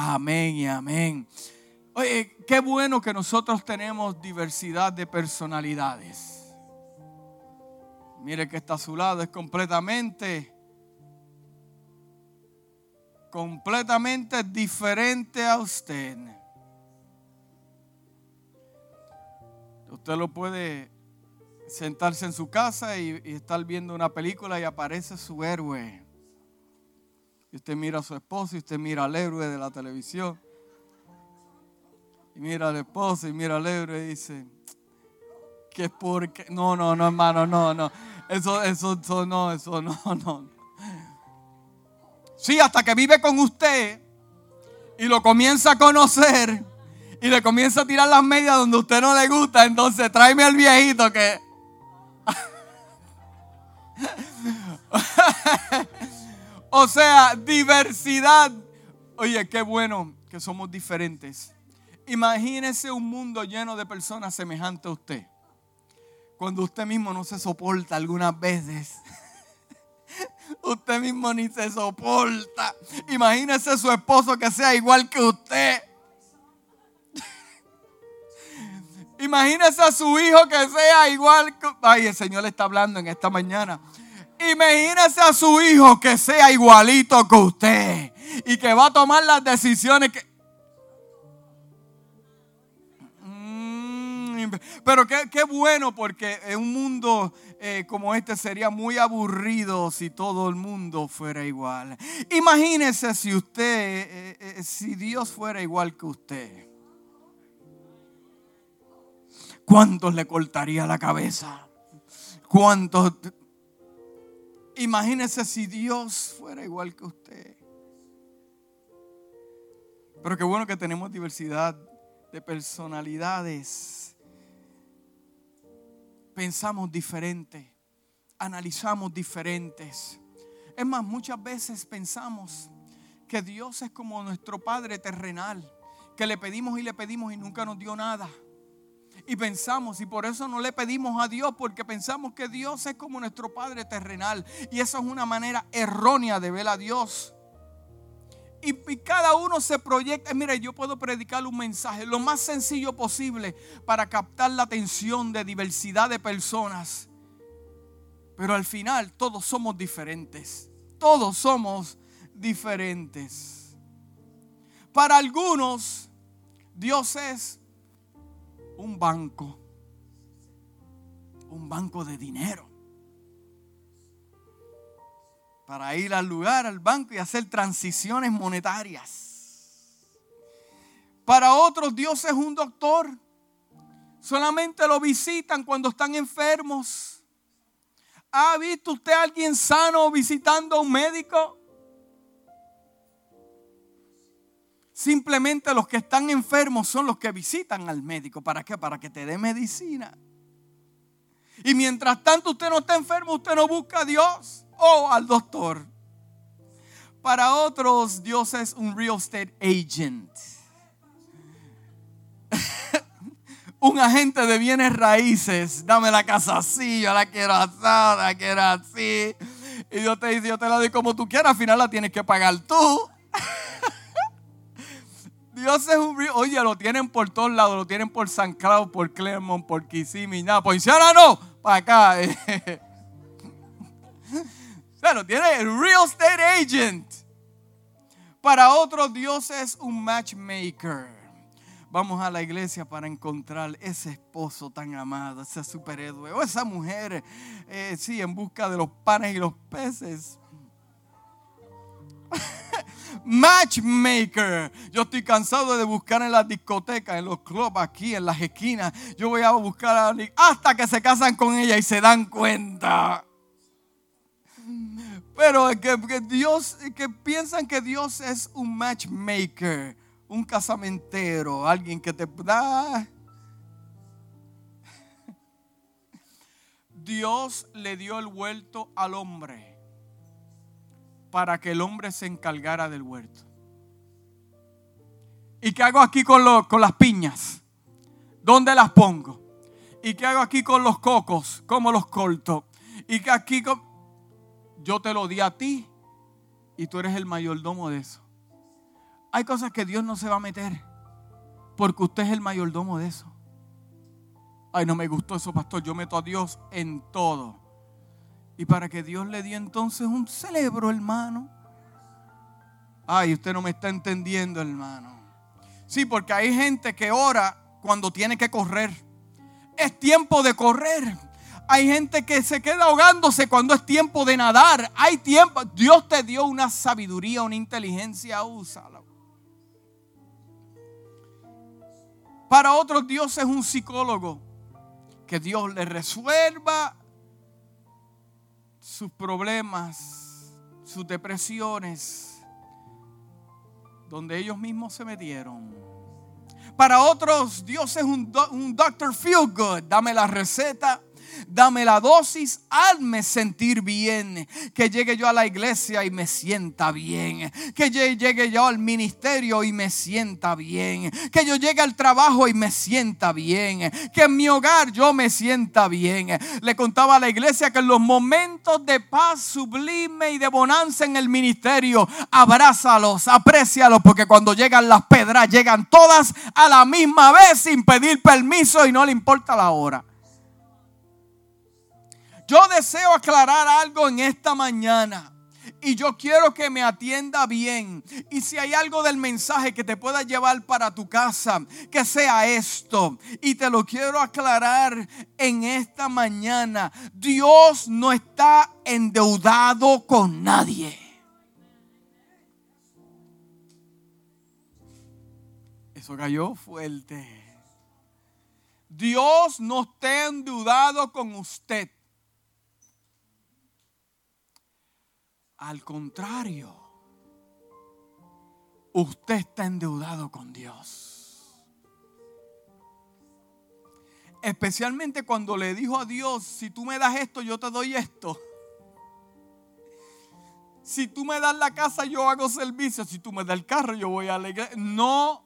Amén y amén. Oye, qué bueno que nosotros tenemos diversidad de personalidades. Mire que está a su lado, es completamente, completamente diferente a usted. Usted lo puede sentarse en su casa y, y estar viendo una película y aparece su héroe. Y usted mira a su esposo y usted mira al héroe de la televisión. Y mira al esposo y mira al héroe y dice, ¿qué porque? No, no, no, hermano, no, no. Eso, eso, eso no, eso no, no. Sí, hasta que vive con usted y lo comienza a conocer y le comienza a tirar las medias donde usted no le gusta, entonces tráeme al viejito que... o sea, diversidad. Oye, qué bueno que somos diferentes. Imagínese un mundo lleno de personas semejantes a usted. Cuando usted mismo no se soporta algunas veces. Usted mismo ni se soporta. Imagínese su esposo que sea igual que usted. Imagínese a su hijo que sea igual que... Ay, el Señor le está hablando en esta mañana. Imagínese a su hijo que sea igualito que usted y que va a tomar las decisiones que... Mm, pero qué, qué, bueno porque en un mundo eh, como este sería muy aburrido si todo el mundo fuera igual. Imagínese si usted, eh, eh, si Dios fuera igual que usted. ¿Cuántos le cortaría la cabeza? ¿Cuántos? Imagínese si Dios fuera igual que usted. Pero qué bueno que tenemos diversidad de personalidades. Pensamos diferente, analizamos diferentes. Es más, muchas veces pensamos que Dios es como nuestro Padre terrenal, que le pedimos y le pedimos y nunca nos dio nada. Y pensamos, y por eso no le pedimos a Dios, porque pensamos que Dios es como nuestro Padre terrenal. Y eso es una manera errónea de ver a Dios. Y, cada uno se proyecta. Mire, yo puedo predicar un mensaje lo más sencillo posible para captar la atención de diversidad de personas. Pero al final todos somos diferentes. Todos somos diferentes. Para algunos, Dios es un banco, un banco de dinero. Para ir al lugar, al banco y hacer transiciones monetarias. Para otros Dios es un doctor. Solamente lo visitan cuando están enfermos. ¿Ha visto usted a alguien sano visitando a un médico? Simplemente los que están enfermos son los que visitan al médico. ¿Para qué? Para que te dé medicina. Y mientras tanto usted no está enfermo, usted no busca a Dios o al doctor. Para otros, Dios es un real estate agent. un agente de bienes raíces. Dame la casa así, yo la quiero asada, la quiero así. Y Dios te dice, yo te la doy como tú quieras, al final la tienes que pagar tú. Dios es un Oye, lo tienen por todos lados. Lo tienen por San Cloud, por Clermont, por Kissimmee. Nada, por Inciana no. Para acá. o lo tiene el real estate agent. Para otros, Dios es un matchmaker. Vamos a la iglesia para encontrar ese esposo tan amado, ese superhéroe o esa mujer, eh, sí, en busca de los panes y los peces matchmaker. Yo estoy cansado de buscar en las discotecas, en los clubs, aquí, en las esquinas. Yo voy a buscar a hasta que se casan con ella y se dan cuenta. Pero que, que Dios, que piensan que Dios es un matchmaker, un casamentero, alguien que te da. Dios le dio el vuelto al hombre para que el hombre se encargara del huerto. ¿Y qué hago aquí con, con las piñas? ¿Dónde las pongo? ¿Y qué hago aquí con los cocos? ¿Cómo los corto? ¿Y qué aquí con... Yo te lo di a ti y tú eres el mayordomo de eso. Hay cosas que Dios no se va a meter porque usted es el mayordomo de eso. Ay, no me gustó eso, pastor. Yo meto a Dios en todo. Y para que Dios le dio entonces un celebro, hermano. Ay, usted no me está entendiendo, hermano. Sí, porque hay gente que ora cuando tiene que correr. Es tiempo de correr. Hay gente que se queda ahogándose cuando es tiempo de nadar. Hay tiempo. Dios te dio una sabiduría, una inteligencia. Úsala. Para otros Dios es un psicólogo. Que Dios le resuelva sus problemas, sus depresiones, donde ellos mismos se metieron. Para otros Dios es un, un doctor feel good. Dame la receta Dame la dosis, hazme sentir bien. Que llegue yo a la iglesia y me sienta bien. Que llegue yo al ministerio y me sienta bien. Que yo llegue al trabajo y me sienta bien. Que en mi hogar yo me sienta bien. Le contaba a la iglesia que en los momentos de paz sublime y de bonanza en el ministerio, abrázalos, aprécialos, porque cuando llegan las pedras, llegan todas a la misma vez sin pedir permiso y no le importa la hora. Yo deseo aclarar algo en esta mañana. Y yo quiero que me atienda bien. Y si hay algo del mensaje que te pueda llevar para tu casa, que sea esto. Y te lo quiero aclarar en esta mañana. Dios no está endeudado con nadie. Eso cayó fuerte. Dios no está endeudado con usted. Al contrario, usted está endeudado con Dios. Especialmente cuando le dijo a Dios, si tú me das esto, yo te doy esto. Si tú me das la casa, yo hago servicio. Si tú me das el carro, yo voy a la iglesia. No,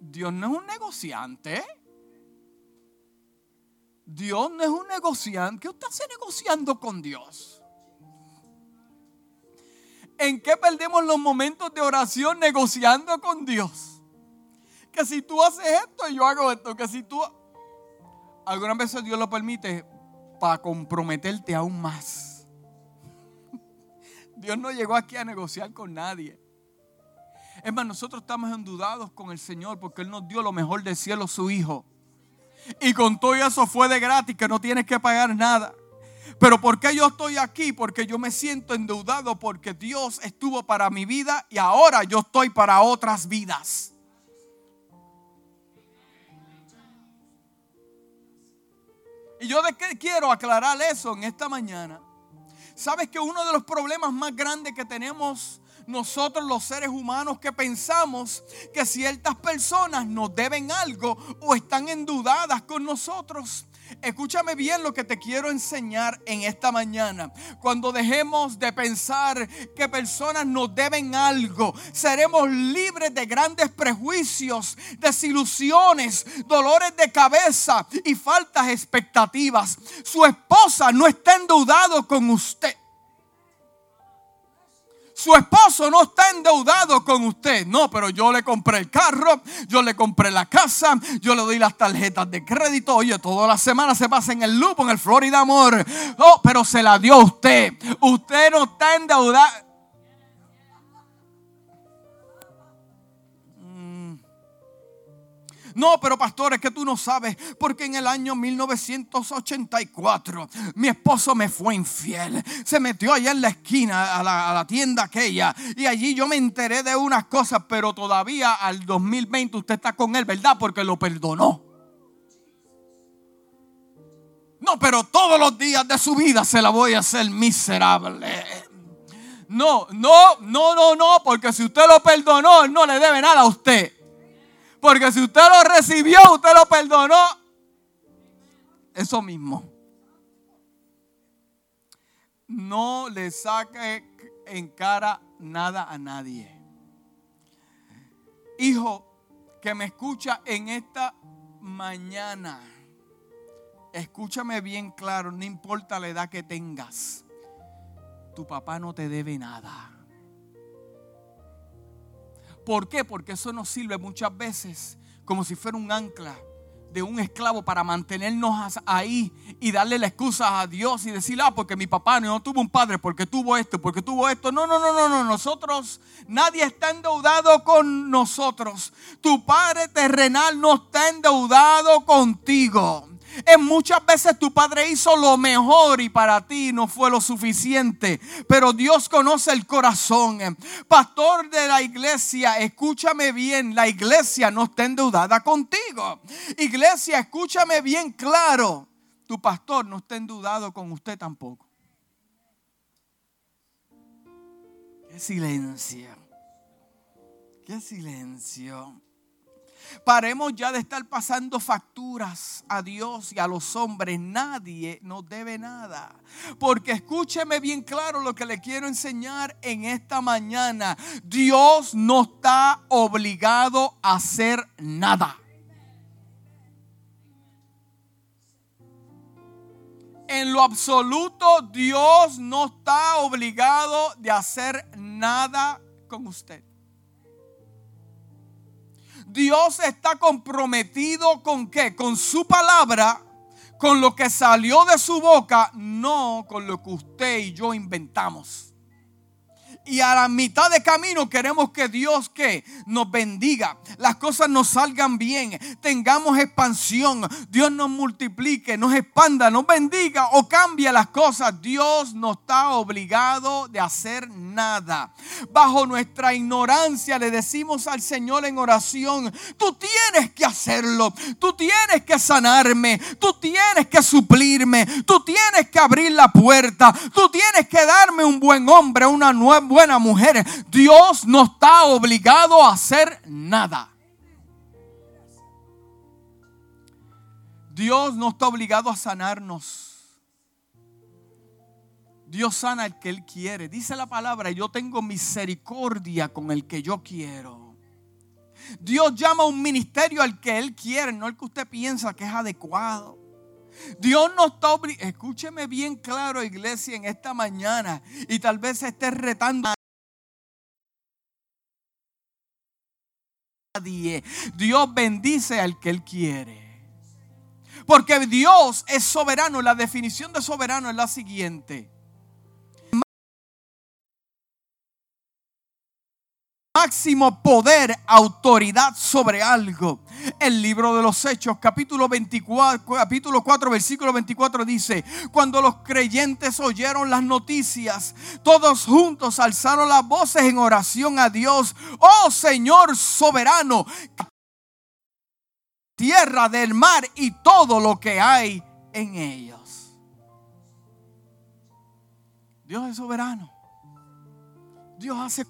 Dios no es un negociante. Dios no es un negociante. ¿Qué usted hace negociando con Dios? ¿En qué perdemos los momentos de oración negociando con Dios? Que si tú haces esto yo hago esto, que si tú... Algunas veces Dios lo permite para comprometerte aún más. Dios no llegó aquí a negociar con nadie. Es más, nosotros estamos endudados con el Señor porque Él nos dio lo mejor del cielo, su Hijo. Y con todo eso fue de gratis, que no tienes que pagar nada. Pero ¿por qué yo estoy aquí? Porque yo me siento endeudado porque Dios estuvo para mi vida y ahora yo estoy para otras vidas. Y yo de qué quiero aclarar eso en esta mañana. Sabes que uno de los problemas más grandes que tenemos nosotros los seres humanos que pensamos que ciertas personas nos deben algo o están endudadas con nosotros. Escúchame bien lo que te quiero enseñar en esta mañana. Cuando dejemos de pensar que personas nos deben algo, seremos libres de grandes prejuicios, desilusiones, dolores de cabeza y faltas expectativas. Su esposa no está endeudado con usted. Su esposo no está endeudado con usted. No, pero yo le compré el carro, yo le compré la casa, yo le doy las tarjetas de crédito. Oye, toda la semana se pasa en el lupo, en el Florida Amor. Oh, pero se la dio usted. Usted no está endeudado. No, pero pastor, es que tú no sabes, porque en el año 1984 mi esposo me fue infiel. Se metió allá en la esquina a la, tienda aquella y allí yo me enteré de unas cosas, pero todavía al 2020 usted está con él, ¿verdad? Porque lo perdonó. No, pero todos los días de su vida se la voy a hacer miserable. No, no, no, no, no, porque si usted lo perdonó, no le debe nada a usted. Porque si usted lo recibió, usted lo perdonó. Eso mismo. No le saque en cara nada a nadie. Hijo que me escucha en esta mañana, escúchame bien claro, no importa la edad que tengas, tu papá no te debe nada. ¿Por qué? Porque eso nos sirve muchas veces como si fuera un ancla de un esclavo para mantenernos ahí y darle la excusa a Dios y decir, ah, porque mi papá no tuvo un padre, porque tuvo esto, porque tuvo esto. No, no, no, no, no. Nosotros, nadie está endeudado con nosotros. Tu padre terrenal no está endeudado contigo. En muchas veces tu padre hizo lo mejor y para ti no fue lo suficiente. Pero Dios conoce el corazón. Pastor de la iglesia, escúchame bien. La iglesia no está endeudada contigo. Iglesia, escúchame bien claro. Tu pastor no está endeudado con usted tampoco. Qué silencio. Qué silencio. Paremos ya de estar pasando facturas a Dios y a los hombres. Nadie nos debe nada. Porque escúcheme bien claro lo que le quiero enseñar en esta mañana. Dios no está obligado a hacer nada. En lo absoluto, Dios no está obligado de hacer nada con usted. Dios está comprometido con qué? Con su palabra, con lo que salió de su boca, no con lo que usted y yo inventamos y a la mitad de camino queremos que Dios que nos bendiga, las cosas nos salgan bien, tengamos expansión, Dios nos multiplique, nos expanda, nos bendiga o cambie las cosas. Dios no está obligado de hacer nada. Bajo nuestra ignorancia le decimos al Señor en oración, tú tienes que hacerlo, tú tienes que sanarme, tú tienes que suplirme, tú tienes que abrir la puerta, tú tienes que darme un buen hombre, una nueva buena mujer. Dios no está obligado a hacer nada. Dios no está obligado a sanarnos. Dios sana al que Él quiere. Dice la palabra, yo tengo misericordia con el que yo quiero. Dios llama a un ministerio al que Él quiere, no el que usted piensa que es adecuado. Dios no está obligado. Escúcheme bien claro, iglesia, en esta mañana. Y tal vez esté retando Dios bendice al que Él quiere. Porque Dios es soberano. La definición de soberano es la siguiente. Máximo poder, autoridad sobre algo. El libro de los Hechos, capítulo 24, capítulo 4, versículo 24 dice, cuando los creyentes oyeron las noticias, todos juntos alzaron las voces en oración a Dios. Oh Señor soberano, tierra del mar y todo lo que hay en ellos. Dios es soberano. Dios hace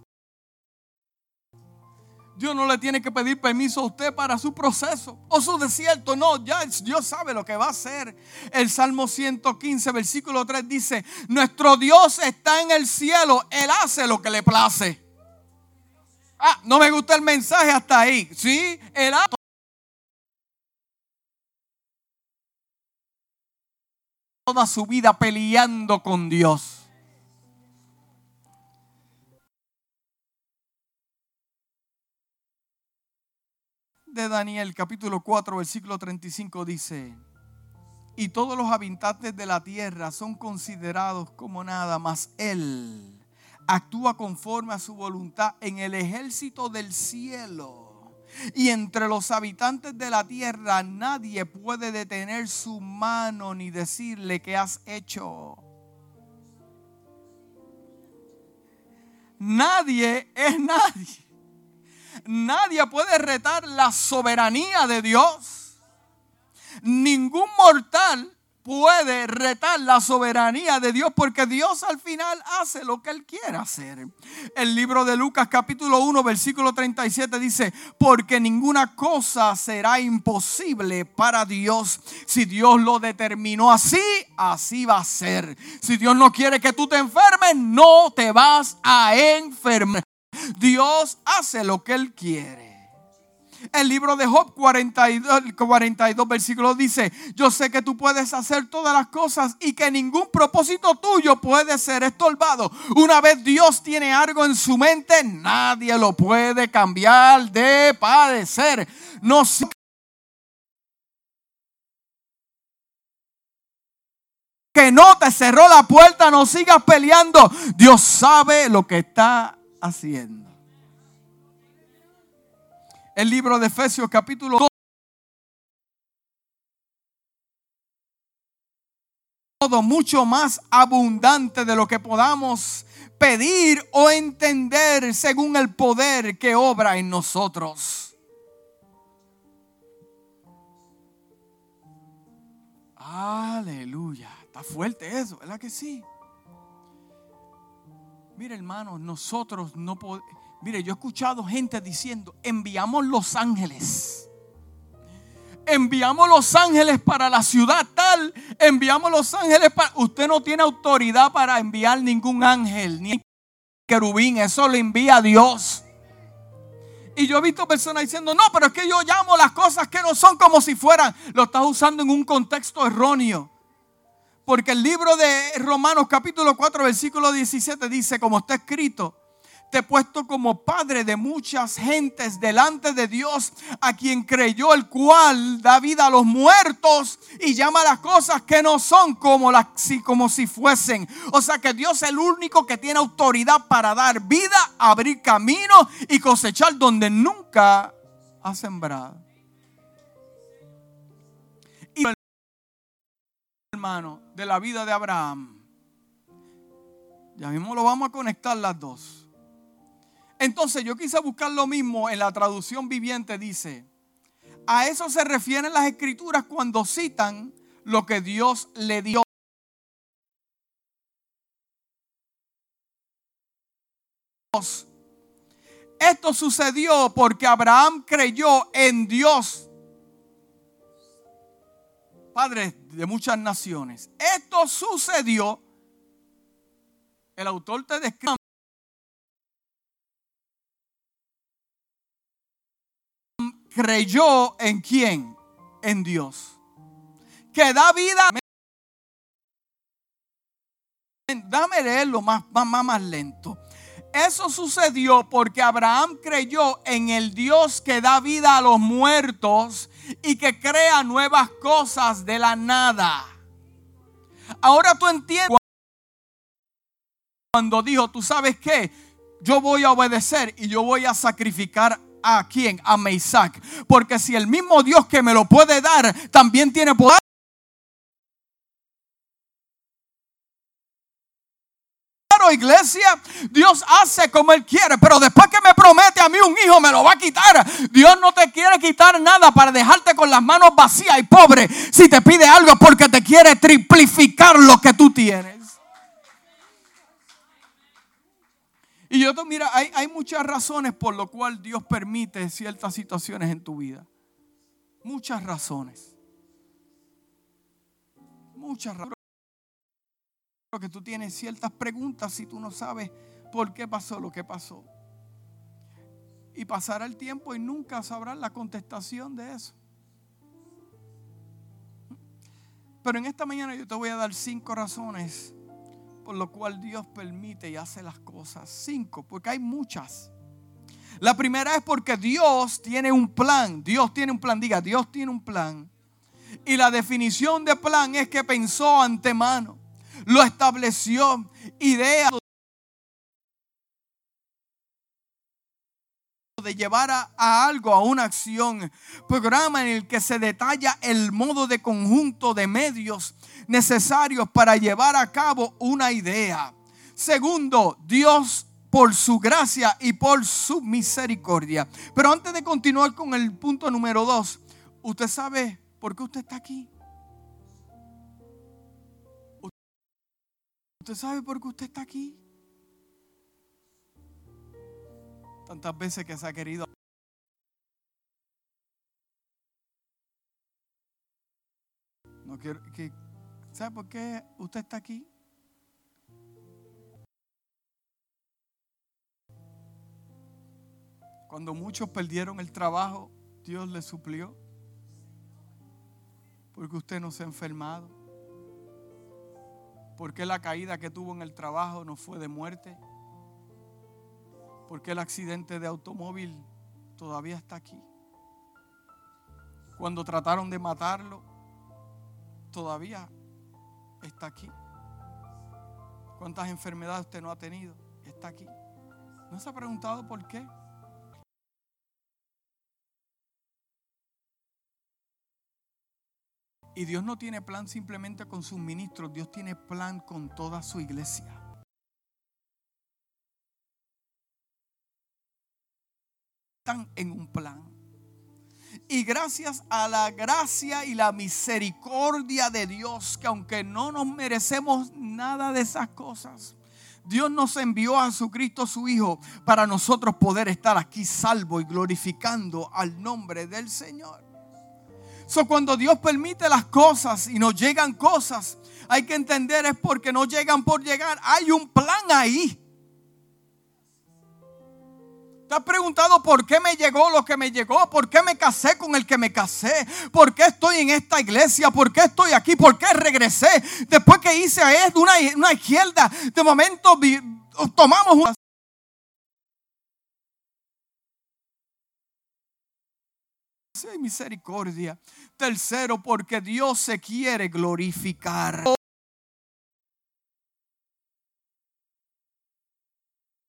Dios no le tiene que pedir permiso a usted para su proceso o su desierto. No, ya Dios sabe lo que va a hacer. El Salmo 115, versículo 3 dice, nuestro Dios está en el cielo, Él hace lo que le place. Ah, no me gusta el mensaje hasta ahí. Sí, Él hace toda su vida peleando con Dios. De Daniel capítulo 4 versículo 35 dice, y todos los habitantes de la tierra son considerados como nada, más Él actúa conforme a su voluntad en el ejército del cielo. Y entre los habitantes de la tierra nadie puede detener su mano ni decirle que has hecho. Nadie es nadie. Nadie puede retar la soberanía de Dios. Ningún mortal puede retar la soberanía de Dios porque Dios al final hace lo que Él quiere hacer. El libro de Lucas capítulo 1 versículo 37 dice, porque ninguna cosa será imposible para Dios. Si Dios lo determinó así, así va a ser. Si Dios no quiere que tú te enfermes, no te vas a enfermar. Dios hace lo que Él quiere. El libro de Job 42, 42 versículos dice, yo sé que tú puedes hacer todas las cosas y que ningún propósito tuyo puede ser estorbado. Una vez Dios tiene algo en su mente, nadie lo puede cambiar de padecer. No que no te cerró la puerta, no sigas peleando. Dios sabe lo que está haciendo. El libro de Efesios capítulo 2. Todo mucho más abundante de lo que podamos pedir o entender según el poder que obra en nosotros. Aleluya. Está fuerte eso, ¿verdad que sí? Mire hermano, nosotros no podemos Mire, yo he escuchado gente diciendo, enviamos los ángeles. Enviamos los ángeles para la ciudad tal. Enviamos los ángeles para... Usted no tiene autoridad para enviar ningún ángel, ni querubín. Eso lo envía Dios. Y yo he visto personas diciendo, no, pero es que yo llamo las cosas que no son como si fueran. Lo estás usando en un contexto erróneo. Porque el libro de Romanos capítulo 4 versículo 17 dice, como está escrito, te he puesto como padre de muchas gentes delante de Dios, a quien creyó, el cual da vida a los muertos y llama las cosas que no son como, las, como si fuesen. O sea que Dios es el único que tiene autoridad para dar vida, abrir camino y cosechar donde nunca ha sembrado. Y hermano, de la vida de Abraham. Ya mismo lo vamos a conectar las dos. Entonces yo quise buscar lo mismo en la traducción viviente, dice, a eso se refieren las escrituras cuando citan lo que Dios le dio. Esto sucedió porque Abraham creyó en Dios, Padre de muchas naciones. Esto sucedió, el autor te describe creyó en quién? En Dios. Que da vida. Dame leerlo más, más, más lento. Eso sucedió porque Abraham creyó en el Dios que da vida a los muertos y que crea nuevas cosas de la nada. Ahora tú entiendes cuando dijo, tú sabes qué, yo voy a obedecer y yo voy a sacrificar ¿A quién? A Meisac. Porque si el mismo Dios que me lo puede dar también tiene poder. Iglesia, Dios hace como Él quiere, pero después que me promete a mí un hijo, me lo va a quitar. Dios no te quiere quitar nada para dejarte con las manos vacías y pobre. Si te pide algo porque te quiere triplificar lo que tú tienes. Y yo, mira, hay, hay muchas razones por lo cual Dios permite ciertas situaciones en tu vida. Muchas razones. Muchas razones. Que tú tienes ciertas preguntas si tú no sabes por qué pasó lo que pasó. Y pasará el tiempo y nunca sabrás la contestación de eso. Pero en esta mañana yo te voy a dar cinco razones por lo cual Dios permite y hace las cosas. Cinco, porque hay muchas. La primera es porque Dios tiene un plan. Dios tiene un plan. Diga, Dios tiene un plan. Y la definición de plan es que pensó antemano, lo estableció, idea de llevar a, algo, a una acción, programa en el que se detalla el modo de conjunto de medios necesarios para llevar a cabo una idea. Segundo, Dios por su gracia y por su misericordia. Pero antes de continuar con el punto número dos, ¿usted sabe por qué usted está aquí? ¿Usted sabe por qué usted está aquí? Tantas veces que se ha querido. No quiero que ¿Sabe por qué usted está aquí? Cuando muchos perdieron el trabajo Dios le suplió. Porque usted no se ha enfermado. Porque la caída que tuvo en el trabajo no fue de muerte. Porque el accidente de automóvil todavía está aquí. Cuando trataron de matarlo, todavía está aquí. ¿Cuántas enfermedades usted no ha tenido? Está aquí. ¿No se ha preguntado por qué? Y Dios no tiene plan simplemente con sus ministros, Dios tiene plan con toda su iglesia. Están en un plan. Y gracias a la gracia y la misericordia de Dios, que aunque no nos merecemos nada de esas cosas, Dios nos envió a Jesucristo su Hijo para nosotros poder estar aquí salvo y glorificando al nombre del Señor. So, cuando Dios permite las cosas y nos llegan cosas, hay que entender es porque no llegan por llegar. Hay un plan ahí. ¿Te has preguntado por qué me llegó lo que me llegó? ¿Por qué me casé con el que me casé? ¿Por qué estoy en esta iglesia? ¿Por qué estoy aquí? ¿Por qué regresé? Después que hice una, una izquierda, de momento tomamos una... misericordia. Tercero, porque Dios se quiere glorificar.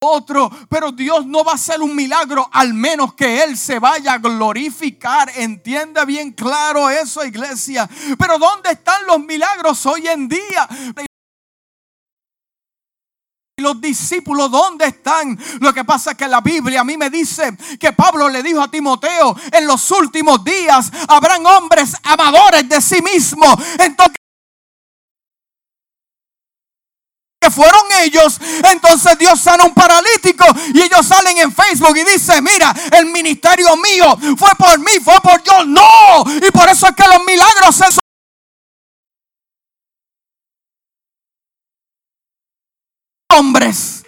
otro, pero Dios no va a hacer un milagro al menos que Él se vaya a glorificar. Entiende bien claro eso, iglesia. Pero ¿dónde están los milagros hoy en día? Los discípulos, ¿dónde están? Lo que pasa es que la Biblia a mí me dice que Pablo le dijo a Timoteo, en los últimos días habrán hombres amadores de sí mismos. Entonces, que fueron ellos, entonces Dios sana un paralítico y ellos salen en Facebook y dicen, mira, el ministerio mío fue por mí, fue por yo, no, y por eso es que los milagros se hombres.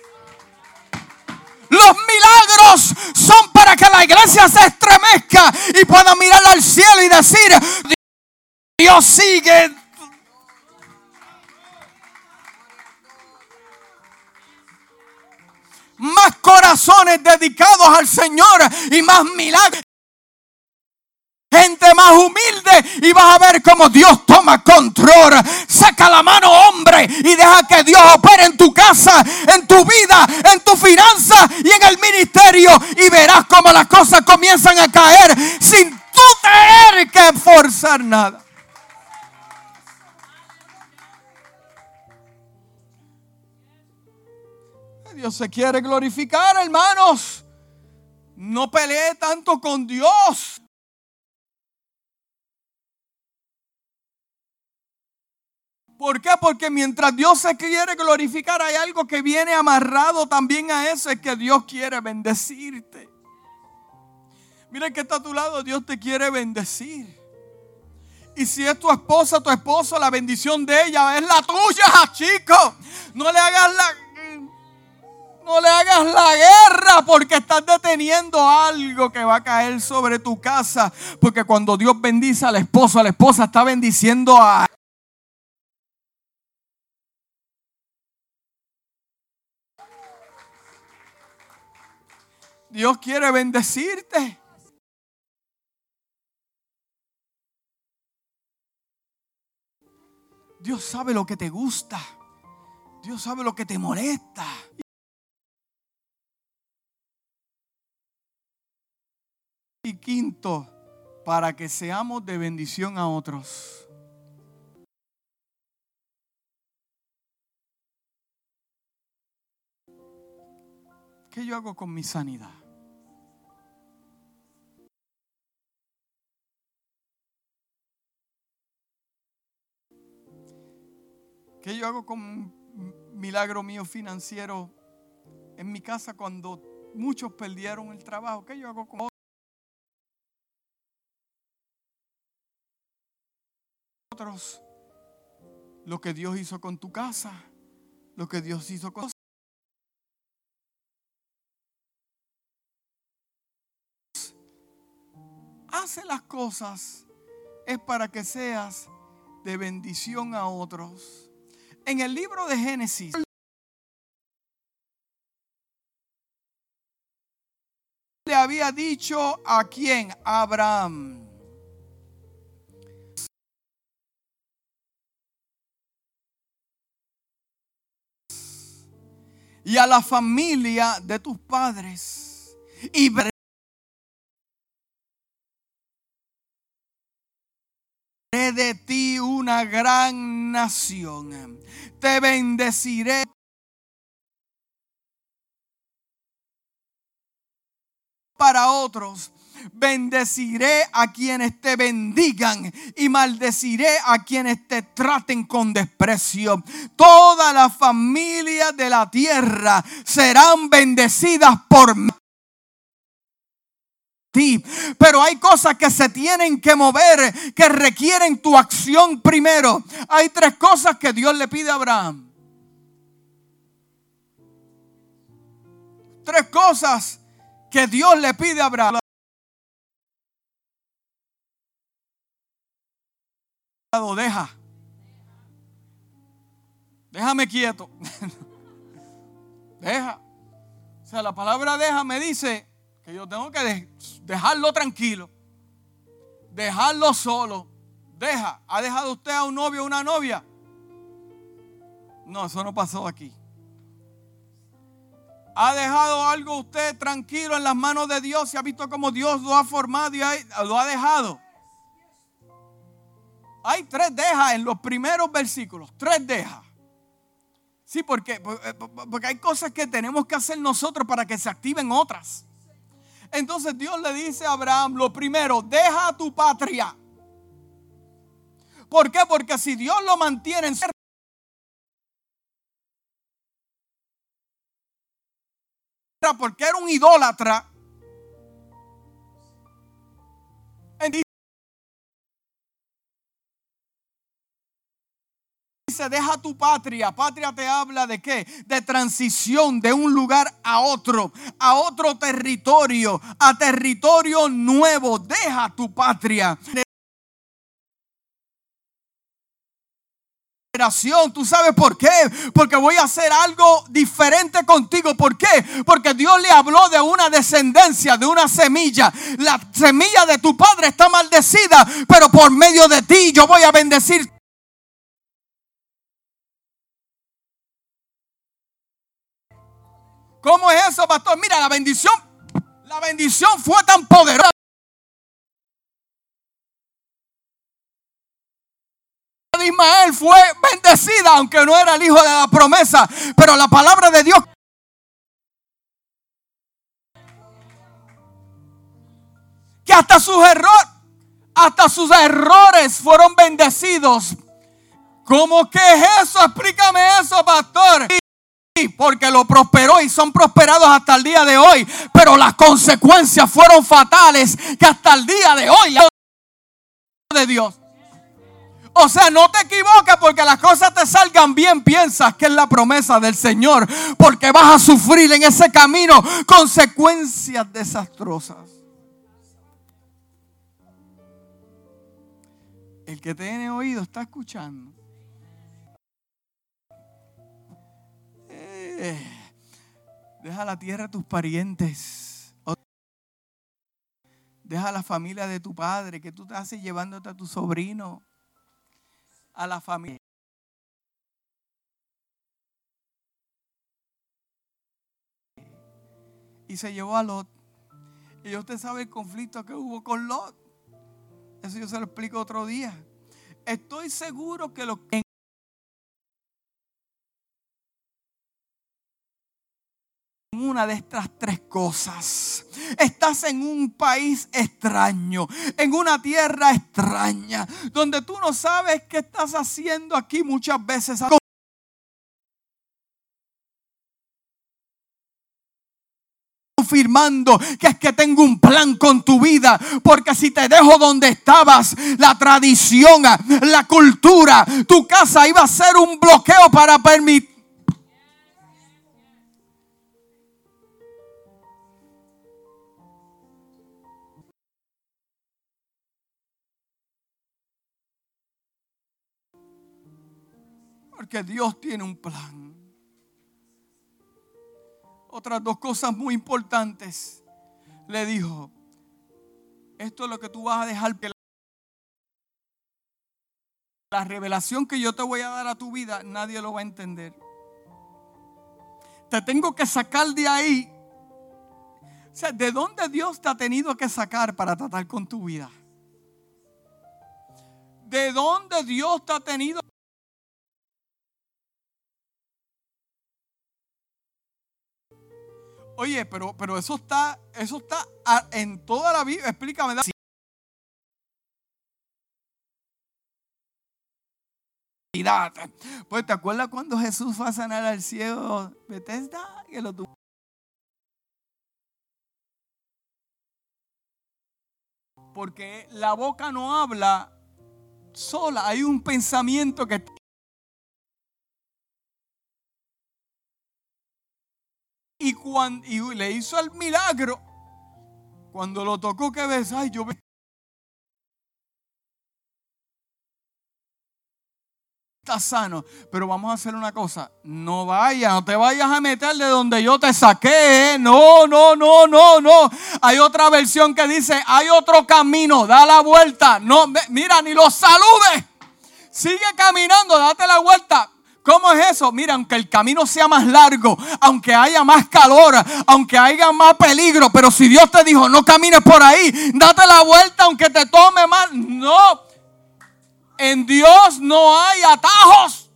Los milagros son para que la iglesia se estremezca y pueda mirar al cielo y decir, Dios sigue más corazones dedicados al Señor y más milagros. Gente más humilde y vas a ver cómo Dios toma control. Saca la mano, hombre, y deja que Dios opere en tu casa, en tu vida, en tu finanza y en el ministerio. Y verás cómo las cosas comienzan a caer sin tú tener que forzar nada. Dios se quiere glorificar, hermanos. No pelee tanto con Dios. ¿Por qué? Porque mientras Dios se quiere glorificar, hay algo que viene amarrado también a eso, es que Dios quiere bendecirte. Mira que está a tu lado, Dios te quiere bendecir. Y si es tu esposa, tu esposo, la bendición de ella es la tuya, chico. No le hagas la, no le hagas la guerra porque estás deteniendo algo que va a caer sobre tu casa. Porque cuando Dios bendice al esposo, la esposa está bendiciendo a... Dios quiere bendecirte. Dios sabe lo que te gusta. Dios sabe lo que te molesta. Y quinto, para que seamos de bendición a otros. ¿Qué yo hago con mi sanidad? ¿Qué yo hago con un milagro mío financiero en mi casa cuando muchos perdieron el trabajo? ¿Qué yo hago con lo que Dios hizo con tu casa, lo que Dios hizo con hace las cosas es para que seas de bendición a otros. En el libro de Génesis, le había dicho a quién? Abraham. Y a la familia de tus padres. Y de ti una gran nación. Te bendeciré. Para otros, bendeciré a quienes te bendigan y maldeciré a quienes te traten con desprecio. Todas las familias de la tierra serán bendecidas por mí ti. Pero hay cosas que se tienen que mover, que requieren tu acción primero. Hay tres cosas que Dios le pide a Abraham. Tres cosas que Dios le pide a Abraham. Deja. Déjame quieto. Deja. O sea, la palabra deja me dice que yo tengo que dejarlo tranquilo, dejarlo solo. Deja, ¿ha dejado usted a un novio o una novia? No, eso no pasó aquí. ¿Ha dejado algo usted tranquilo en las manos de Dios y ha visto cómo Dios lo ha formado y lo ha dejado? Hay tres dejas en los primeros versículos, tres dejas. Sí, porque, porque hay cosas que tenemos que hacer nosotros para que se activen otras. Entonces Dios le dice a Abraham, lo primero, deja tu patria. ¿Por qué? Porque si Dios lo mantiene en porque era un idólatra. Deja tu patria. Patria te habla de qué? De transición de un lugar a otro, a otro territorio, a territorio nuevo. Deja tu patria. ¿Tú sabes por qué? Porque voy a hacer algo diferente contigo. ¿Por qué? Porque Dios le habló de una descendencia, de una semilla. La semilla de tu padre está maldecida, pero por medio de ti yo voy a bendecir ¿Cómo es eso, pastor? Mira, la bendición, la bendición fue tan poderosa. de Ismael fue bendecida, aunque no era el hijo de la promesa, pero la palabra de Dios que hasta sus errores, hasta sus errores fueron bendecidos. ¿Cómo que es eso? Explícame eso, pastor porque lo prosperó y son prosperados hasta el día de hoy. Pero las consecuencias fueron fatales que hasta el día de hoy de Dios. O sea, no te equivoques porque las cosas te salgan bien. Piensas que es la promesa del Señor. Porque vas a sufrir en ese camino consecuencias desastrosas. El que tiene oído está escuchando. Deja la tierra a tus parientes. Deja la familia de tu padre, que tú te haces llevándote a tu sobrino, a la familia. Y se llevó a Lot. Y usted sabe el conflicto que hubo con Lot. Eso yo se lo explico otro día. Estoy seguro que lo que una de estas tres cosas. Estás en un país extraño, en una tierra extraña, donde tú no sabes qué estás haciendo aquí muchas veces. confirmando que es que tengo un plan con tu vida. Porque si te dejo donde estabas, la tradición, la cultura, tu casa iba a ser un bloqueo para permitir Porque Dios tiene un plan. Otras dos cosas muy importantes. Le dijo, esto es lo que tú vas a dejar la revelación que yo te voy a dar a tu vida, nadie lo va a entender. Te tengo que sacar de ahí. O sea, ¿de dónde Dios te ha tenido que sacar para tratar con tu vida? ¿De dónde Dios te ha tenido Oye, pero, pero eso está, eso está en toda la vida. Explícame. Pues te acuerdas cuando Jesús fue a sanar al ciego Bethesda que lo tuvo. Porque la boca no habla sola, hay un pensamiento que y cuando y le hizo el milagro cuando lo tocó que ves, ay, yo está sano. Pero vamos a hacer una cosa. No vayas, no te vayas a meter de donde yo te saqué. ¿eh? No, no, no, no, no. Hay otra versión que dice, hay otro camino, da la vuelta. No, mira, ni los saludes. Sigue caminando, date la vuelta. ¿Cómo es eso? Mira, aunque el camino sea más largo, aunque haya más calor, aunque haya más peligro, pero si Dios te dijo, no camines por ahí, date la vuelta aunque te tome más. No, en Dios no hay atajos.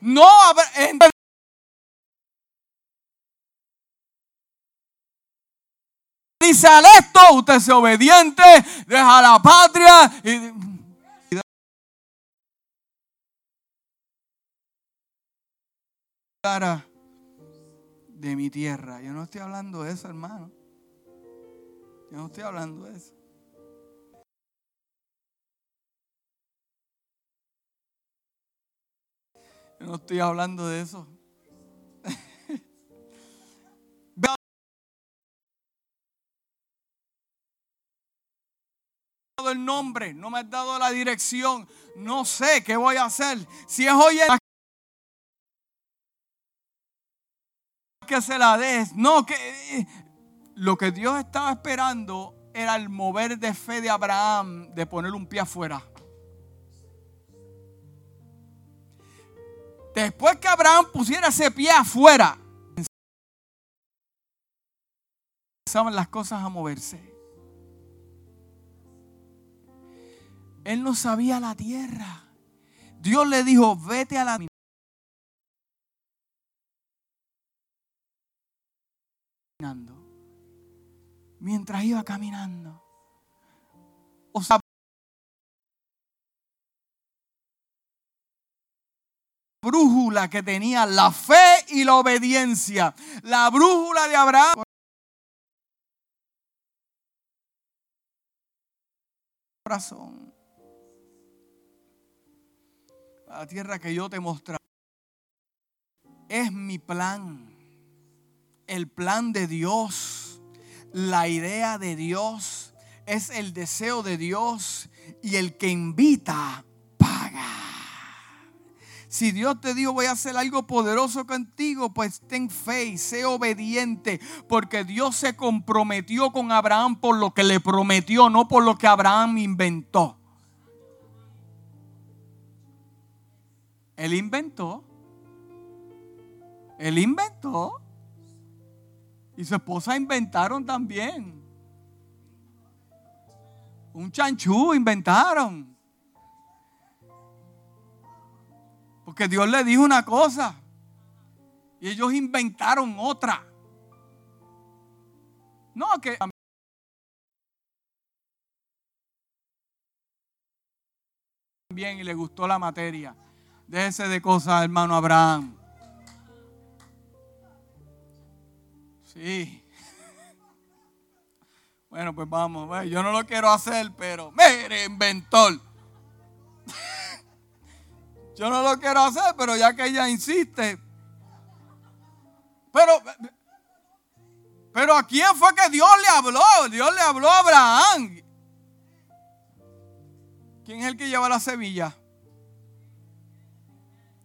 No en dice al esto, usted sea obediente, deja la patria y de mi tierra. Yo no estoy hablando de eso, hermano. Yo no estoy hablando de eso. no estoy hablando de eso. el nombre, no me has dado la dirección, no sé qué voy a hacer. Si es hoy en que se la des, no, que eh, lo que Dios estaba esperando era el mover de fe de Abraham de poner un pie afuera. Después que Abraham pusiera ese pie afuera, empezaban las cosas a moverse. Él no sabía la tierra. Dios le dijo, vete a la mientras iba caminando. O sea, brújula que tenía la fe y la obediencia. La brújula de Abraham. Corazón. La tierra que yo te mostraré es mi plan. El plan de Dios. La idea de Dios. Es el deseo de Dios. Y el que invita si Dios te dijo voy a hacer algo poderoso contigo, pues ten fe y sé obediente, porque Dios se comprometió con Abraham por lo que le prometió, no por lo que Abraham inventó. Él inventó. Él inventó. Y su esposa inventaron también. Un chanchú inventaron. Porque Dios le dijo una cosa y ellos inventaron otra. No, que bien y le gustó la materia. Déjese de cosas, hermano Abraham. Sí. Bueno, pues vamos. Yo no lo quiero hacer, pero mire, inventor. Yo no lo quiero hacer, pero ya que ella insiste. Pero, pero ¿a quién fue que Dios le habló? Dios le habló a Abraham. ¿Quién es el que lleva la semilla?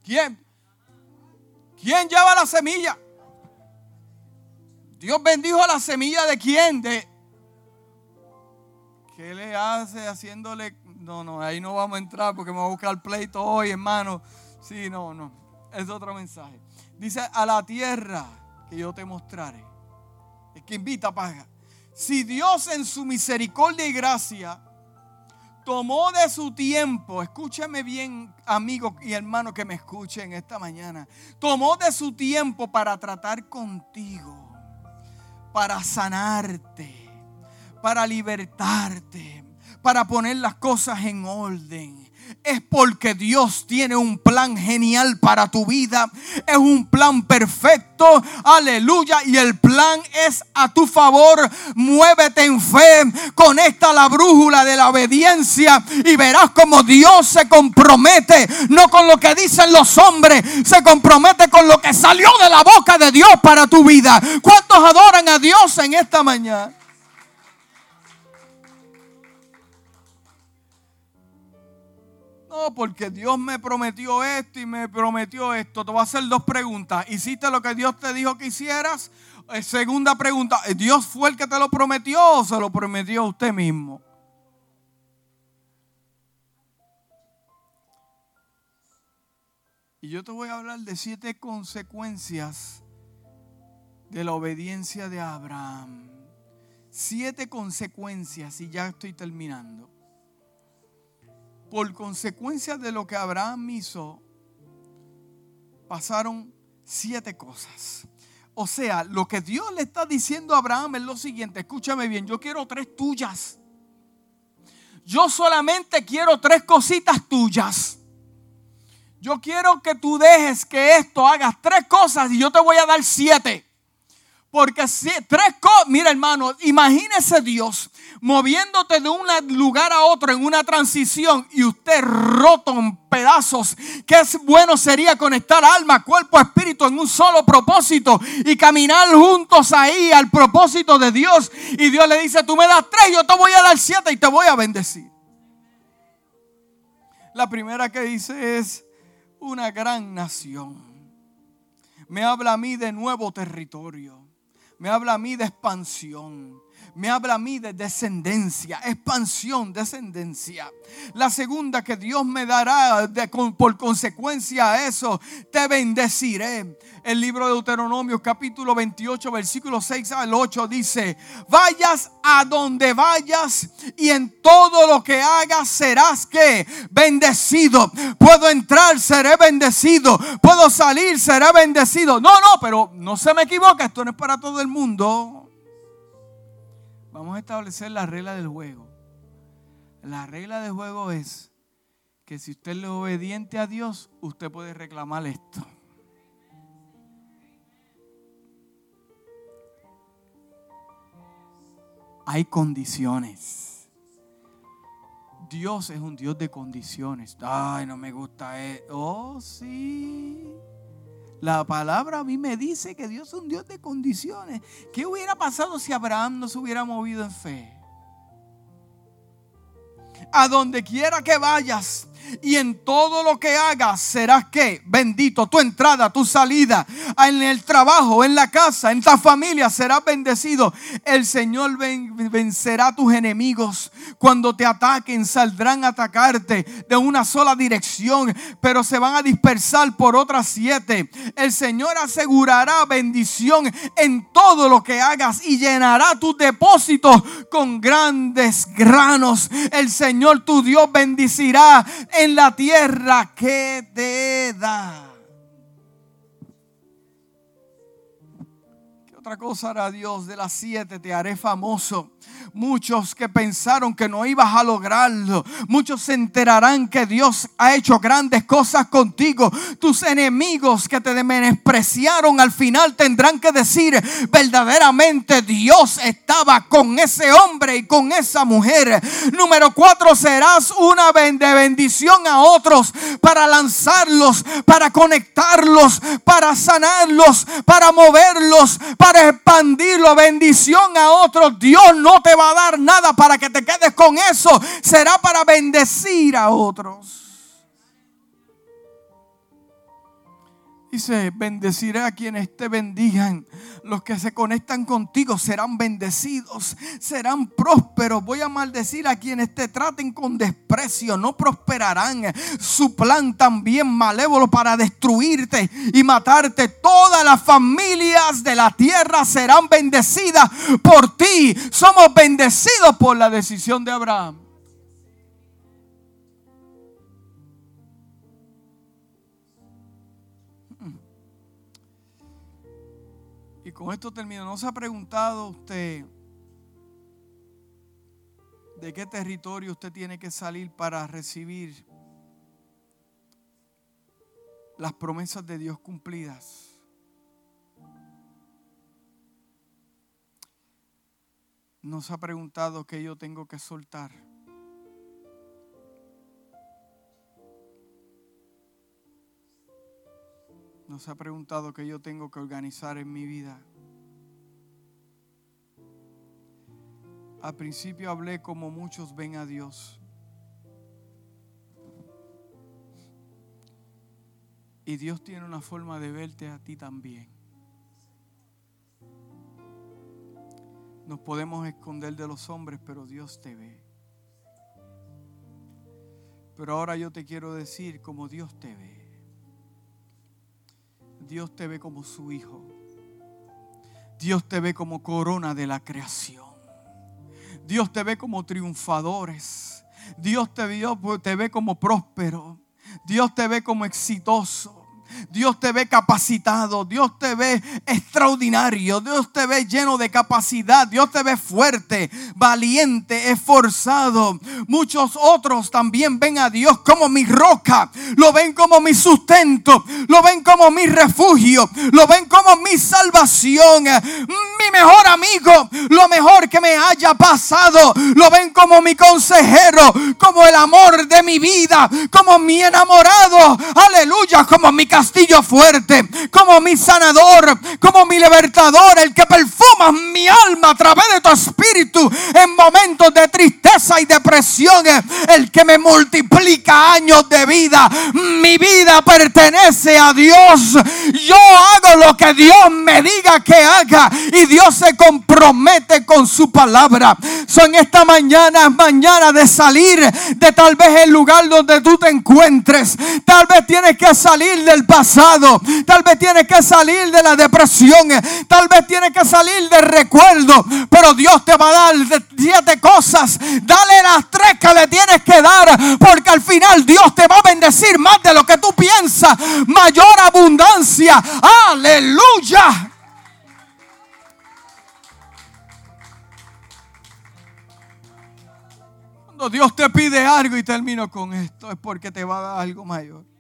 ¿Quién? ¿Quién lleva la semilla? Dios bendijo la semilla de quién? De ¿Qué le hace haciéndole? No, no, ahí no vamos a entrar porque me voy a buscar pleito hoy, hermano. Sí, no, no. Es otro mensaje. Dice, a la tierra que yo te mostraré. Es que invita, paga. Si Dios en su misericordia y gracia tomó de su tiempo, escúchame bien, amigo y hermano que me escuchen esta mañana, tomó de su tiempo para tratar contigo, para sanarte, para libertarte, para poner las cosas en orden es porque Dios tiene un plan genial para tu vida. Es un plan perfecto. Aleluya. Y el plan es a tu favor. Muévete en fe. Conecta la brújula de la obediencia y verás como Dios se compromete. No con lo que dicen los hombres. Se compromete con lo que salió de la boca de Dios para tu vida. ¿Cuántos adoran a Dios en esta mañana? No, porque Dios me prometió esto y me prometió esto. Te voy a hacer dos preguntas. ¿Hiciste lo que Dios te dijo que hicieras? Eh, segunda pregunta, ¿Dios fue el que te lo prometió o se lo prometió usted mismo? Y yo te voy a hablar de siete consecuencias de la obediencia de Abraham. Siete consecuencias y ya estoy terminando por consecuencia de lo que Abraham hizo, pasaron siete cosas. O sea, lo que Dios le está diciendo a Abraham es lo siguiente, escúchame bien, yo quiero tres tuyas. Yo solamente quiero tres cositas tuyas. Yo quiero que tú dejes que esto hagas tres cosas y yo te voy a dar siete. Porque si, tres cosas, mira hermano, imagínese Dios moviéndote de un lugar a otro en una transición y usted roto en pedazos. Qué bueno sería conectar alma, cuerpo, espíritu en un solo propósito y caminar juntos ahí al propósito de Dios. Y Dios le dice, tú me das tres, yo te voy a dar siete y te voy a bendecir. La primera que dice es una gran nación. Me habla a mí de nuevo territorio me habla a mí de expansión. Me habla a mí de descendencia, expansión, descendencia. La segunda que Dios me dará por consecuencia a eso, te bendeciré. El libro de Deuteronomio capítulo 28 versículo 6 al 8 dice, vayas a donde vayas y en todo lo que hagas serás que bendecido. Puedo entrar, seré bendecido. Puedo salir, seré bendecido. No, no, pero no se me equivoque, esto no es para todo el mundo. Vamos a establecer la regla del juego. La regla del juego es que si usted es obediente a Dios, usted puede reclamar esto. Hay condiciones. Dios es un Dios de condiciones. Ay, no me gusta. eso. Oh, sí. La palabra a mí me dice que Dios es un Dios de condiciones. ¿Qué hubiera pasado si Abraham no se hubiera movido en fe? A donde quiera que vayas, y en todo lo que hagas serás que bendito. Tu entrada, tu salida, en el trabajo, en la casa, en tu familia serás bendecido. El Señor vencerá tus enemigos. Cuando te ataquen, saldrán a atacarte de una sola dirección, pero se van a dispersar por otras siete. El Señor asegurará bendición en todo lo que hagas y llenará tus depósitos con grandes granos. El Señor tu Dios bendecirá en la tierra que te da. ¿Qué otra cosa hará Dios? De las siete te haré famoso Muchos que pensaron que no ibas a lograrlo. Muchos se enterarán que Dios ha hecho grandes cosas contigo. Tus enemigos que te menospreciaron al final tendrán que decir verdaderamente Dios estaba con ese hombre y con esa mujer. Número cuatro, serás una bendición a otros para lanzarlos, para conectarlos, para sanarlos, para moverlos, para expandirlo. Bendición a otros. Dios no te va a dar nada para que te quedes con eso. Será para bendecir a otros. Dice, bendeciré a quienes te bendigan. Los que se conectan contigo serán bendecidos, serán prósperos. Voy a maldecir a quienes te traten con desprecio, no prosperarán. Su plan también malévolo para destruirte y matarte. Todas las familias de la tierra serán bendecidas por ti. Somos bendecidos por la decisión de Abraham. Con esto termino. ¿No se ha preguntado usted de qué territorio usted tiene que salir para recibir las promesas de Dios cumplidas? ¿No se ha preguntado qué yo tengo que soltar? ¿No se ha preguntado qué yo tengo que organizar en mi vida? Al principio hablé como muchos ven a Dios. Y Dios tiene una forma de verte a ti también. Nos podemos esconder de los hombres, pero Dios te ve. Pero ahora yo te quiero decir como Dios te ve. Dios te ve como su hijo. Dios te ve como corona de la creación. Dios te ve como triunfadores. Dios te te ve como próspero. Dios te ve como exitoso. Dios te ve capacitado, Dios te ve extraordinario, Dios te ve lleno de capacidad, Dios te ve fuerte, valiente, esforzado. Muchos otros también ven a Dios como mi roca, lo ven como mi sustento, lo ven como mi refugio, lo ven como mi salvación, mi mejor amigo, lo mejor que me haya pasado, lo ven como mi consejero, como el amor de mi vida, como mi enamorado, aleluya, como mi castillo fuerte, como mi sanador, como mi libertador, el que perfuma mi alma a través de tu espíritu en momentos de tristeza y depresión, el que me multiplica años de vida. Mi vida pertenece a Dios. Yo hago lo que Dios me diga que haga y Dios se compromete con su palabra. Son esta mañana, mañana de salir de tal vez el lugar donde tú te encuentres. Tal vez tienes que salir del pasado. Tal vez tienes que salir de la depresión. Tal vez tienes que salir del recuerdo. Pero Dios te va a dar siete cosas. Dale las tres que le tienes que dar. Porque al final Dios te va a bendecir más de lo que tú piensas. Mayor abundancia. Aleluya. Cuando Dios te pide algo y termino con esto, es porque te va a dar algo mayor.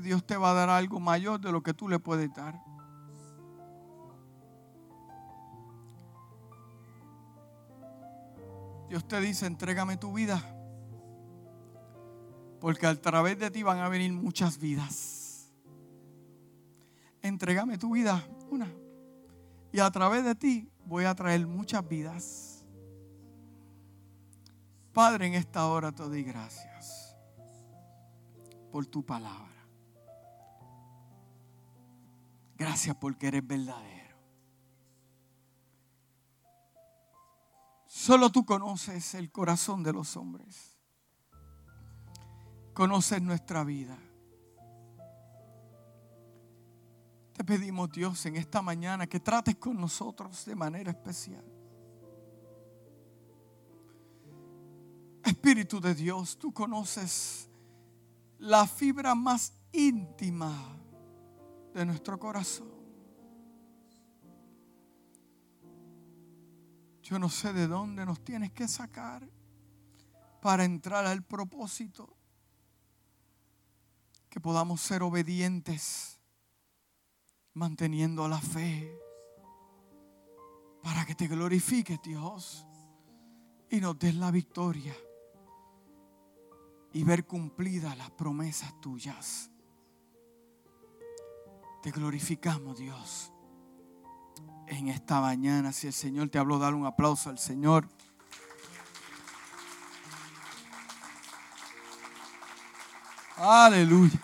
Dios te va a dar algo mayor de lo que tú le puedes dar. Dios te dice, entrégame tu vida. Porque a través de ti van a venir muchas vidas. Entrégame tu vida, una. Y a través de ti voy a traer muchas vidas. Padre, en esta hora te doy gracias por tu palabra. Gracias porque eres verdadero. Solo tú conoces el corazón de los hombres. Conoces nuestra vida. Te pedimos, Dios, en esta mañana que trates con nosotros de manera especial. Espíritu de Dios, tú conoces la fibra más íntima de nuestro corazón. Yo no sé de dónde nos tienes que sacar para entrar al propósito. Que podamos ser obedientes, manteniendo la fe, para que te glorifiques, Dios, y nos des la victoria y ver cumplidas las promesas tuyas. Te glorificamos, Dios. En esta mañana, si el Señor te habló, dale un aplauso al Señor. Aleluya.